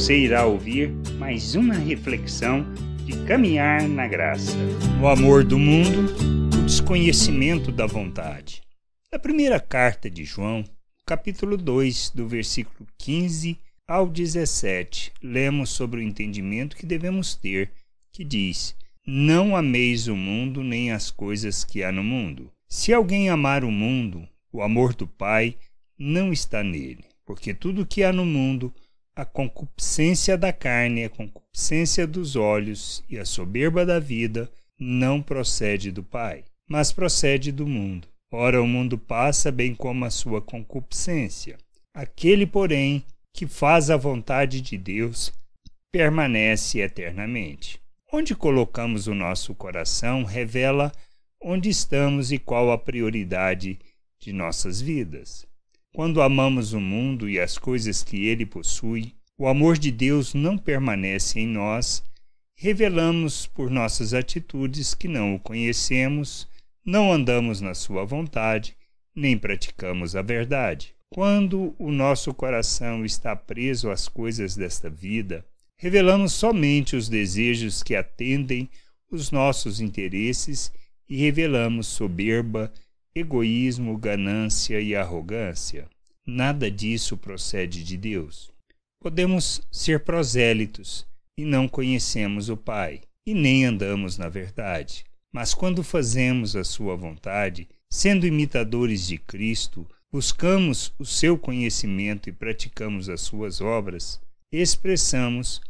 Você irá ouvir mais uma reflexão de caminhar na graça. O amor do mundo, o desconhecimento da vontade. Na primeira carta de João, capítulo 2, do versículo 15 ao 17, lemos sobre o entendimento que devemos ter, que diz: Não ameis o mundo nem as coisas que há no mundo. Se alguém amar o mundo, o amor do Pai não está nele, porque tudo que há no mundo, a concupiscência da carne, a concupiscência dos olhos e a soberba da vida não procede do Pai, mas procede do mundo. Ora, o mundo passa, bem como a sua concupiscência. Aquele, porém, que faz a vontade de Deus permanece eternamente. Onde colocamos o nosso coração revela onde estamos e qual a prioridade de nossas vidas. Quando amamos o mundo e as coisas que ele possui, o amor de Deus não permanece em nós, revelamos por nossas atitudes que não o conhecemos, não andamos na sua vontade, nem praticamos a verdade. Quando o nosso coração está preso às coisas desta vida, revelamos somente os desejos que atendem os nossos interesses e revelamos soberba, egoísmo, ganância e arrogância. Nada disso procede de Deus. Podemos ser prosélitos e não conhecemos o Pai, e nem andamos na verdade. Mas quando fazemos a Sua vontade, sendo imitadores de Cristo, buscamos o seu conhecimento e praticamos as suas obras, expressamos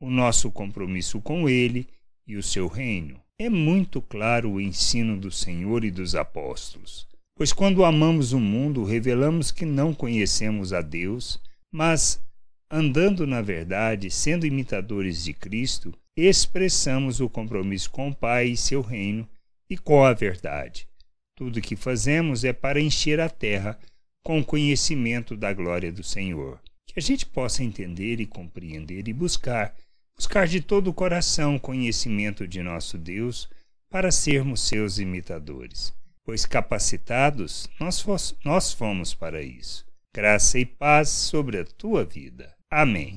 o nosso compromisso com Ele e o seu reino. É muito claro o ensino do Senhor e dos apóstolos. Pois quando amamos o mundo, revelamos que não conhecemos a Deus, mas, andando na verdade, sendo imitadores de Cristo, expressamos o compromisso com o Pai e seu reino e com a verdade. Tudo o que fazemos é para encher a terra com o conhecimento da glória do Senhor. Que a gente possa entender e compreender e buscar, buscar de todo o coração conhecimento de nosso Deus para sermos seus imitadores pois capacitados nós, fos, nós fomos para isso. Graça e paz sobre a tua vida. Amém.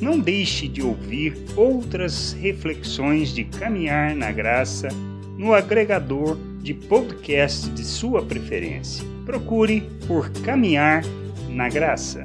Não deixe de ouvir outras reflexões de caminhar na graça no agregador de podcast de sua preferência. Procure por Caminhar na Graça.